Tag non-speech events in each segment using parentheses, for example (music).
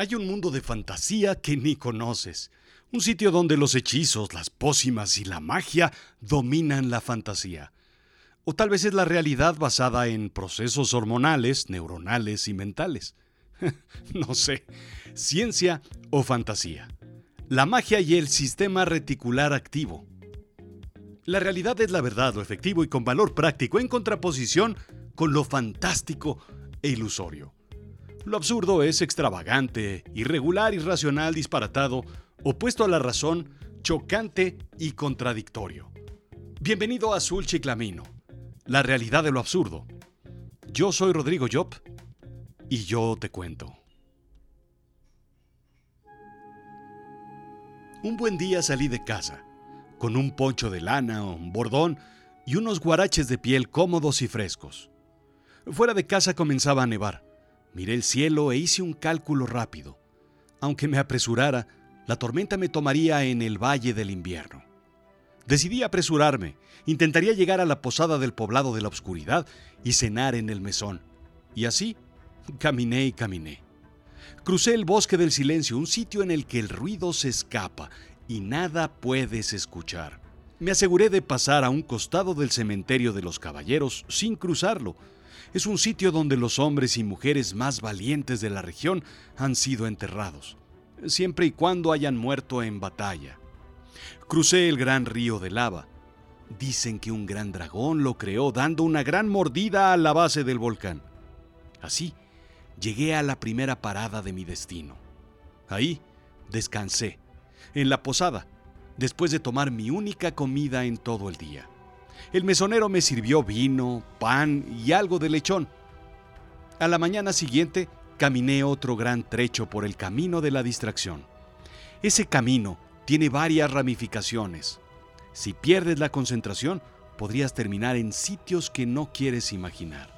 Hay un mundo de fantasía que ni conoces. Un sitio donde los hechizos, las pócimas y la magia dominan la fantasía. O tal vez es la realidad basada en procesos hormonales, neuronales y mentales. (laughs) no sé, ciencia o fantasía. La magia y el sistema reticular activo. La realidad es la verdad, lo efectivo y con valor práctico en contraposición con lo fantástico e ilusorio. Lo absurdo es extravagante, irregular, irracional, disparatado, opuesto a la razón, chocante y contradictorio. Bienvenido a Azul Chiclamino, la realidad de lo absurdo. Yo soy Rodrigo Job y yo te cuento. Un buen día salí de casa, con un poncho de lana, un bordón y unos guaraches de piel cómodos y frescos. Fuera de casa comenzaba a nevar. Miré el cielo e hice un cálculo rápido. Aunque me apresurara, la tormenta me tomaría en el Valle del Invierno. Decidí apresurarme. Intentaría llegar a la posada del poblado de la oscuridad y cenar en el mesón. Y así, caminé y caminé. Crucé el bosque del silencio, un sitio en el que el ruido se escapa y nada puedes escuchar. Me aseguré de pasar a un costado del cementerio de los caballeros sin cruzarlo, es un sitio donde los hombres y mujeres más valientes de la región han sido enterrados, siempre y cuando hayan muerto en batalla. Crucé el gran río de lava. Dicen que un gran dragón lo creó dando una gran mordida a la base del volcán. Así, llegué a la primera parada de mi destino. Ahí descansé, en la posada, después de tomar mi única comida en todo el día. El mesonero me sirvió vino, pan y algo de lechón. A la mañana siguiente caminé otro gran trecho por el camino de la distracción. Ese camino tiene varias ramificaciones. Si pierdes la concentración, podrías terminar en sitios que no quieres imaginar.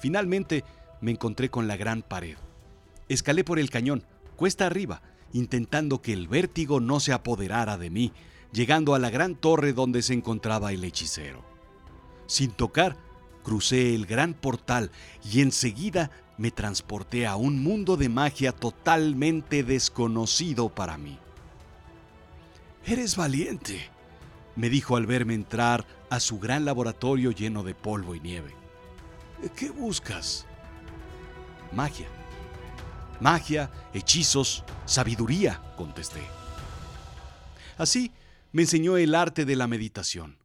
Finalmente me encontré con la gran pared. Escalé por el cañón, cuesta arriba, intentando que el vértigo no se apoderara de mí llegando a la gran torre donde se encontraba el hechicero. Sin tocar, crucé el gran portal y enseguida me transporté a un mundo de magia totalmente desconocido para mí. Eres valiente, me dijo al verme entrar a su gran laboratorio lleno de polvo y nieve. ¿Qué buscas? Magia. Magia, hechizos, sabiduría, contesté. Así me enseñó el arte de la meditación.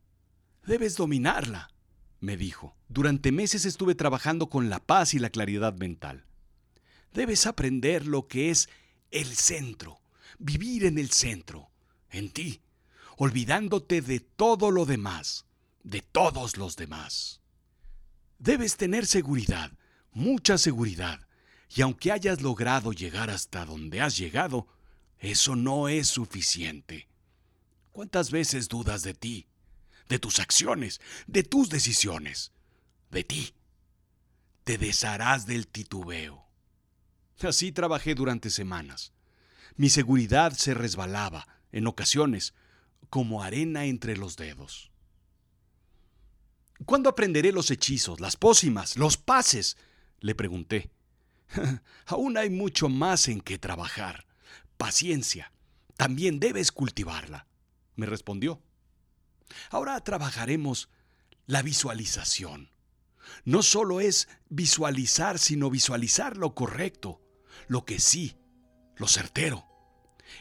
Debes dominarla, me dijo. Durante meses estuve trabajando con la paz y la claridad mental. Debes aprender lo que es el centro, vivir en el centro, en ti, olvidándote de todo lo demás, de todos los demás. Debes tener seguridad, mucha seguridad, y aunque hayas logrado llegar hasta donde has llegado, eso no es suficiente. ¿Cuántas veces dudas de ti, de tus acciones, de tus decisiones, de ti? Te desharás del titubeo. Así trabajé durante semanas. Mi seguridad se resbalaba, en ocasiones, como arena entre los dedos. ¿Cuándo aprenderé los hechizos, las pócimas, los pases? le pregunté. (laughs) Aún hay mucho más en que trabajar. Paciencia. También debes cultivarla me respondió. Ahora trabajaremos la visualización. No solo es visualizar, sino visualizar lo correcto, lo que sí, lo certero.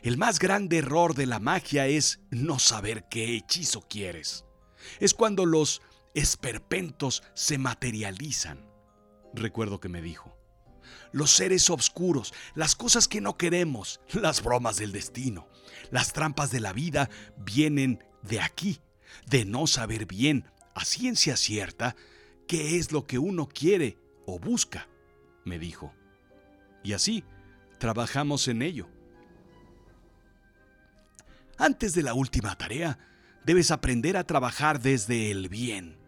El más grande error de la magia es no saber qué hechizo quieres. Es cuando los esperpentos se materializan. Recuerdo que me dijo. Los seres oscuros, las cosas que no queremos, las bromas del destino, las trampas de la vida vienen de aquí, de no saber bien, a ciencia cierta, qué es lo que uno quiere o busca, me dijo. Y así trabajamos en ello. Antes de la última tarea, debes aprender a trabajar desde el bien.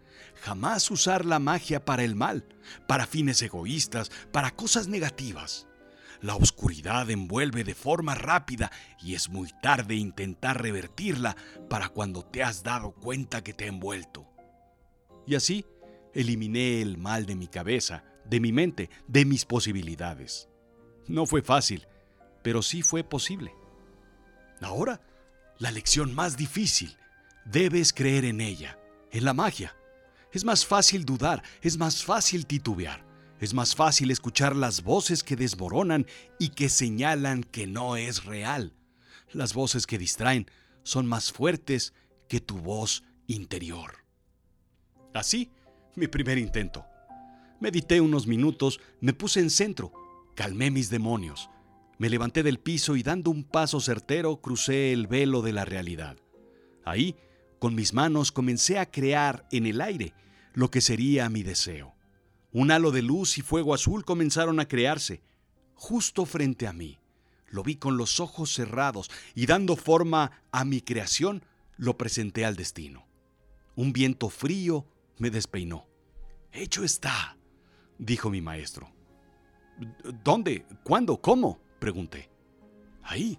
Jamás usar la magia para el mal, para fines egoístas, para cosas negativas. La oscuridad envuelve de forma rápida y es muy tarde intentar revertirla para cuando te has dado cuenta que te ha envuelto. Y así eliminé el mal de mi cabeza, de mi mente, de mis posibilidades. No fue fácil, pero sí fue posible. Ahora, la lección más difícil. Debes creer en ella, en la magia. Es más fácil dudar, es más fácil titubear, es más fácil escuchar las voces que desmoronan y que señalan que no es real. Las voces que distraen son más fuertes que tu voz interior. Así, mi primer intento. Medité unos minutos, me puse en centro, calmé mis demonios, me levanté del piso y dando un paso certero crucé el velo de la realidad. Ahí, con mis manos comencé a crear en el aire lo que sería mi deseo. Un halo de luz y fuego azul comenzaron a crearse, justo frente a mí. Lo vi con los ojos cerrados y dando forma a mi creación, lo presenté al destino. Un viento frío me despeinó. Hecho está, dijo mi maestro. ¿Dónde? ¿Cuándo? ¿Cómo? pregunté. Ahí,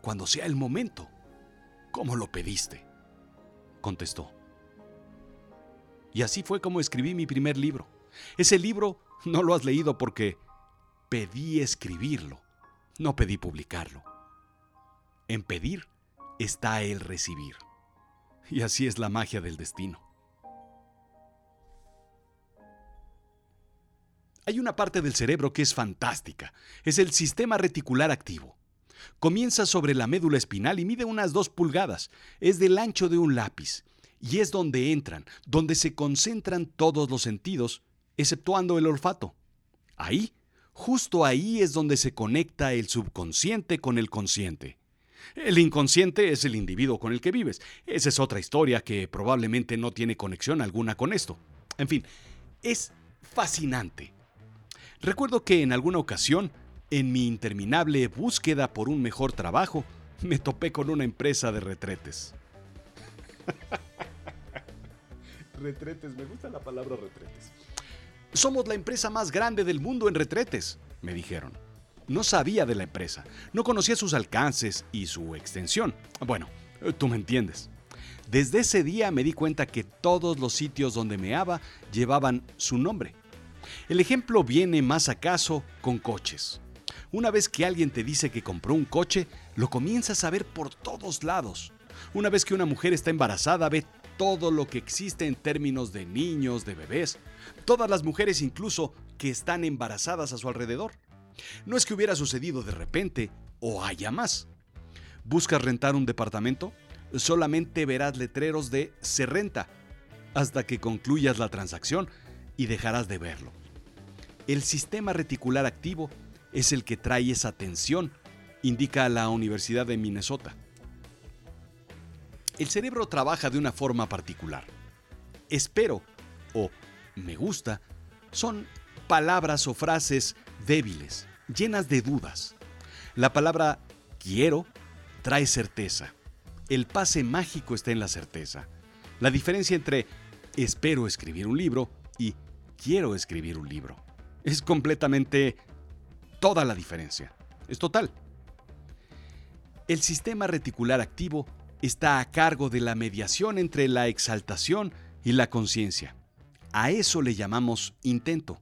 cuando sea el momento. ¿Cómo lo pediste? contestó. Y así fue como escribí mi primer libro. Ese libro no lo has leído porque pedí escribirlo, no pedí publicarlo. En pedir está el recibir. Y así es la magia del destino. Hay una parte del cerebro que es fantástica. Es el sistema reticular activo. Comienza sobre la médula espinal y mide unas dos pulgadas. Es del ancho de un lápiz. Y es donde entran, donde se concentran todos los sentidos, exceptuando el olfato. Ahí, justo ahí es donde se conecta el subconsciente con el consciente. El inconsciente es el individuo con el que vives. Esa es otra historia que probablemente no tiene conexión alguna con esto. En fin, es fascinante. Recuerdo que en alguna ocasión, en mi interminable búsqueda por un mejor trabajo, me topé con una empresa de retretes. (laughs) retretes, me gusta la palabra retretes. Somos la empresa más grande del mundo en retretes, me dijeron. No sabía de la empresa, no conocía sus alcances y su extensión. Bueno, tú me entiendes. Desde ese día me di cuenta que todos los sitios donde me haba llevaban su nombre. El ejemplo viene más acaso con coches. Una vez que alguien te dice que compró un coche, lo comienzas a ver por todos lados. Una vez que una mujer está embarazada, ve todo lo que existe en términos de niños, de bebés, todas las mujeres incluso que están embarazadas a su alrededor. No es que hubiera sucedido de repente o haya más. ¿Buscas rentar un departamento? Solamente verás letreros de se renta hasta que concluyas la transacción y dejarás de verlo. El sistema reticular activo es el que trae esa tensión, indica la Universidad de Minnesota. El cerebro trabaja de una forma particular. Espero o me gusta son palabras o frases débiles, llenas de dudas. La palabra quiero trae certeza. El pase mágico está en la certeza. La diferencia entre espero escribir un libro y quiero escribir un libro. Es completamente toda la diferencia. Es total. El sistema reticular activo está a cargo de la mediación entre la exaltación y la conciencia. A eso le llamamos intento.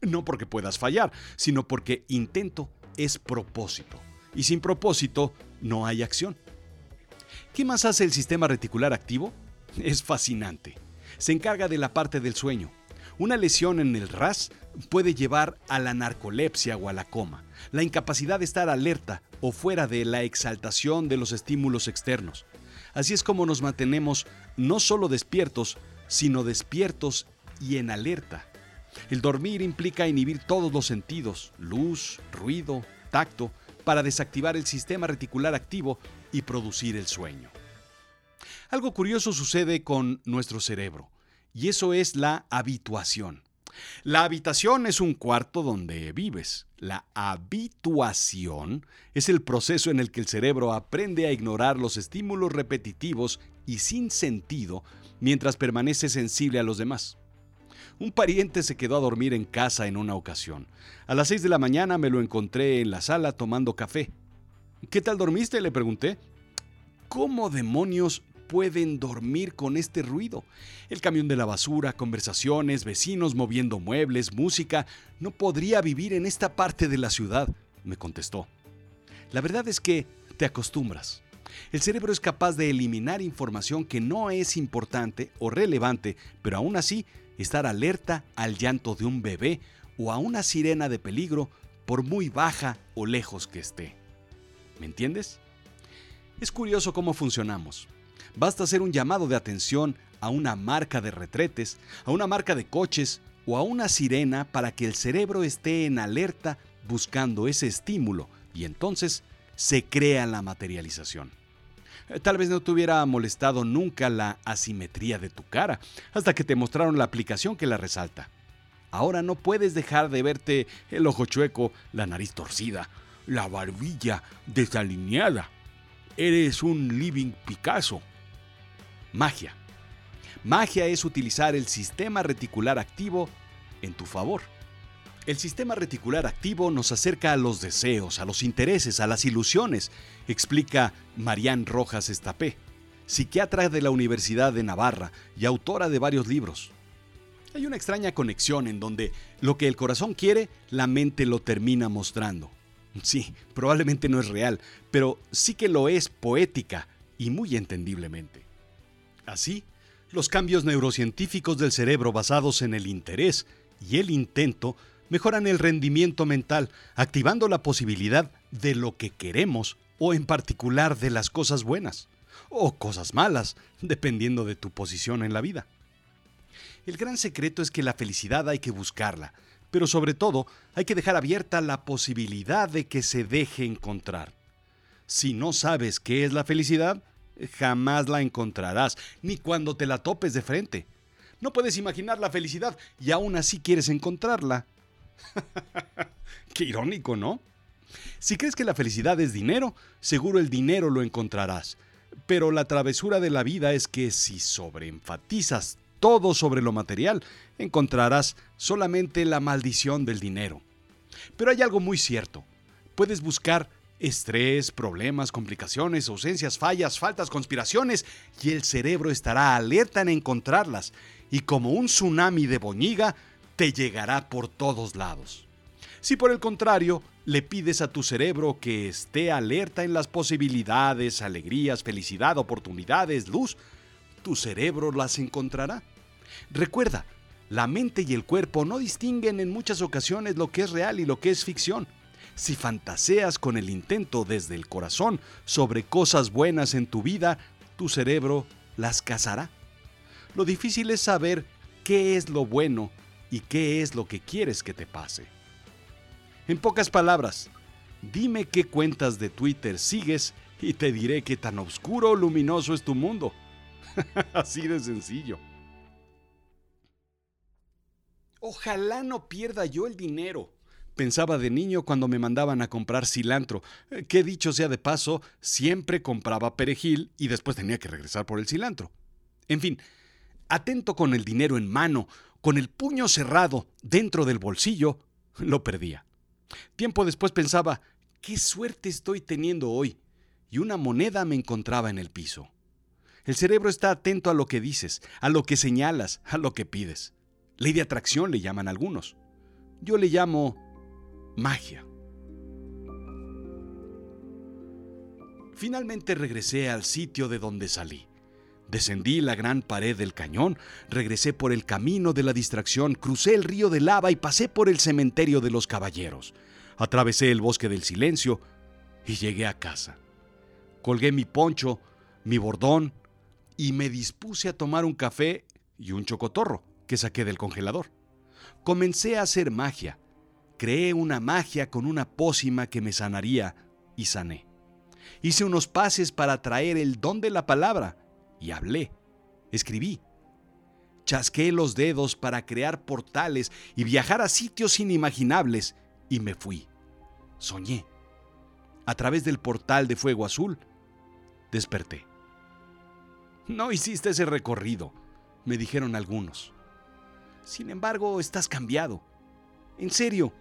No porque puedas fallar, sino porque intento es propósito. Y sin propósito no hay acción. ¿Qué más hace el sistema reticular activo? Es fascinante. Se encarga de la parte del sueño, una lesión en el RAS puede llevar a la narcolepsia o a la coma, la incapacidad de estar alerta o fuera de la exaltación de los estímulos externos. Así es como nos mantenemos no solo despiertos, sino despiertos y en alerta. El dormir implica inhibir todos los sentidos, luz, ruido, tacto, para desactivar el sistema reticular activo y producir el sueño. Algo curioso sucede con nuestro cerebro y eso es la habituación. La habitación es un cuarto donde vives. La habituación es el proceso en el que el cerebro aprende a ignorar los estímulos repetitivos y sin sentido mientras permanece sensible a los demás. Un pariente se quedó a dormir en casa en una ocasión. A las 6 de la mañana me lo encontré en la sala tomando café. ¿Qué tal dormiste? le pregunté. ¿Cómo demonios pueden dormir con este ruido. El camión de la basura, conversaciones, vecinos moviendo muebles, música. No podría vivir en esta parte de la ciudad, me contestó. La verdad es que te acostumbras. El cerebro es capaz de eliminar información que no es importante o relevante, pero aún así estar alerta al llanto de un bebé o a una sirena de peligro por muy baja o lejos que esté. ¿Me entiendes? Es curioso cómo funcionamos. Basta hacer un llamado de atención a una marca de retretes, a una marca de coches o a una sirena para que el cerebro esté en alerta buscando ese estímulo y entonces se crea la materialización. Tal vez no te hubiera molestado nunca la asimetría de tu cara, hasta que te mostraron la aplicación que la resalta. Ahora no puedes dejar de verte el ojo chueco, la nariz torcida, la barbilla desalineada. Eres un living Picasso. Magia. Magia es utilizar el sistema reticular activo en tu favor. El sistema reticular activo nos acerca a los deseos, a los intereses, a las ilusiones, explica Marianne Rojas Estapé, psiquiatra de la Universidad de Navarra y autora de varios libros. Hay una extraña conexión en donde lo que el corazón quiere, la mente lo termina mostrando. Sí, probablemente no es real, pero sí que lo es poética y muy entendiblemente. Así, los cambios neurocientíficos del cerebro basados en el interés y el intento mejoran el rendimiento mental, activando la posibilidad de lo que queremos o en particular de las cosas buenas o cosas malas, dependiendo de tu posición en la vida. El gran secreto es que la felicidad hay que buscarla, pero sobre todo hay que dejar abierta la posibilidad de que se deje encontrar. Si no sabes qué es la felicidad, jamás la encontrarás, ni cuando te la topes de frente. No puedes imaginar la felicidad y aún así quieres encontrarla. (laughs) Qué irónico, ¿no? Si crees que la felicidad es dinero, seguro el dinero lo encontrarás. Pero la travesura de la vida es que si sobreenfatizas todo sobre lo material, encontrarás solamente la maldición del dinero. Pero hay algo muy cierto. Puedes buscar estrés, problemas, complicaciones, ausencias, fallas, faltas, conspiraciones, y el cerebro estará alerta en encontrarlas, y como un tsunami de boñiga, te llegará por todos lados. Si por el contrario le pides a tu cerebro que esté alerta en las posibilidades, alegrías, felicidad, oportunidades, luz, tu cerebro las encontrará. Recuerda, la mente y el cuerpo no distinguen en muchas ocasiones lo que es real y lo que es ficción. Si fantaseas con el intento desde el corazón sobre cosas buenas en tu vida, tu cerebro las cazará. Lo difícil es saber qué es lo bueno y qué es lo que quieres que te pase. En pocas palabras, dime qué cuentas de Twitter sigues y te diré qué tan oscuro o luminoso es tu mundo. (laughs) Así de sencillo. Ojalá no pierda yo el dinero, pensaba de niño cuando me mandaban a comprar cilantro, que dicho sea de paso, siempre compraba perejil y después tenía que regresar por el cilantro. En fin, atento con el dinero en mano, con el puño cerrado dentro del bolsillo, lo perdía. Tiempo después pensaba, qué suerte estoy teniendo hoy, y una moneda me encontraba en el piso. El cerebro está atento a lo que dices, a lo que señalas, a lo que pides. Ley de atracción le llaman algunos. Yo le llamo magia. Finalmente regresé al sitio de donde salí. Descendí la gran pared del cañón, regresé por el camino de la distracción, crucé el río de lava y pasé por el cementerio de los caballeros. Atravesé el bosque del silencio y llegué a casa. Colgué mi poncho, mi bordón y me dispuse a tomar un café y un chocotorro que saqué del congelador. Comencé a hacer magia. Creé una magia con una pócima que me sanaría y sané. Hice unos pases para traer el don de la palabra y hablé, escribí. Chasqué los dedos para crear portales y viajar a sitios inimaginables y me fui. Soñé. A través del portal de fuego azul, desperté. No hiciste ese recorrido, me dijeron algunos. Sin embargo, estás cambiado. En serio,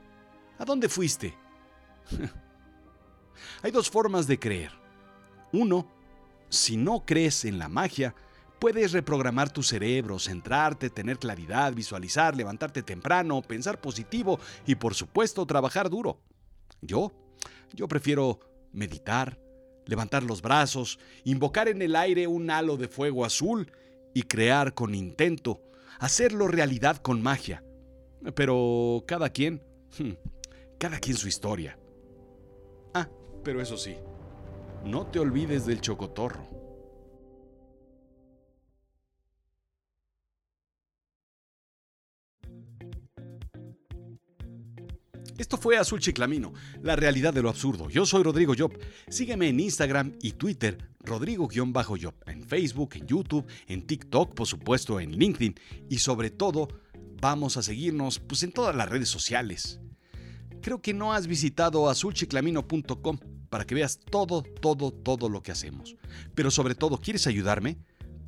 ¿a dónde fuiste? (laughs) Hay dos formas de creer. Uno, si no crees en la magia, puedes reprogramar tu cerebro, centrarte, tener claridad, visualizar, levantarte temprano, pensar positivo y por supuesto trabajar duro. Yo, yo prefiero meditar, levantar los brazos, invocar en el aire un halo de fuego azul y crear con intento, hacerlo realidad con magia. Pero cada quien, hmm, cada quien su historia. Ah, pero eso sí, no te olvides del chocotorro. Esto fue Azul Chiclamino, la realidad de lo absurdo. Yo soy Rodrigo Job. Sígueme en Instagram y Twitter, Rodrigo-Job, en Facebook, en YouTube, en TikTok, por supuesto, en LinkedIn y sobre todo, vamos a seguirnos pues, en todas las redes sociales. Creo que no has visitado azulchiclamino.com para que veas todo, todo, todo lo que hacemos. Pero sobre todo, ¿quieres ayudarme?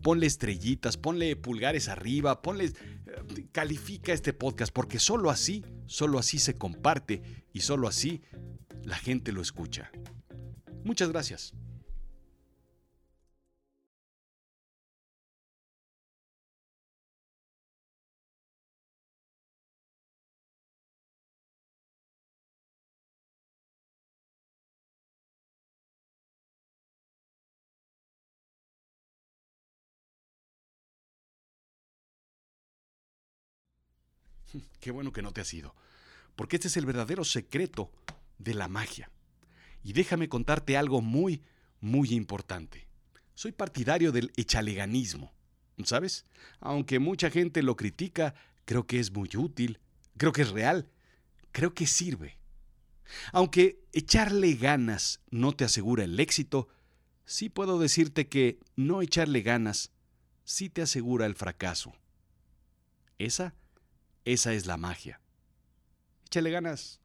Ponle estrellitas, ponle pulgares arriba, ponle... Eh, califica este podcast porque solo así, solo así se comparte y solo así la gente lo escucha. Muchas gracias. Qué bueno que no te has ido, porque este es el verdadero secreto de la magia. Y déjame contarte algo muy, muy importante. Soy partidario del echaleganismo, ¿sabes? Aunque mucha gente lo critica, creo que es muy útil, creo que es real, creo que sirve. Aunque echarle ganas no te asegura el éxito, sí puedo decirte que no echarle ganas sí te asegura el fracaso. Esa esa es la magia. Échale ganas.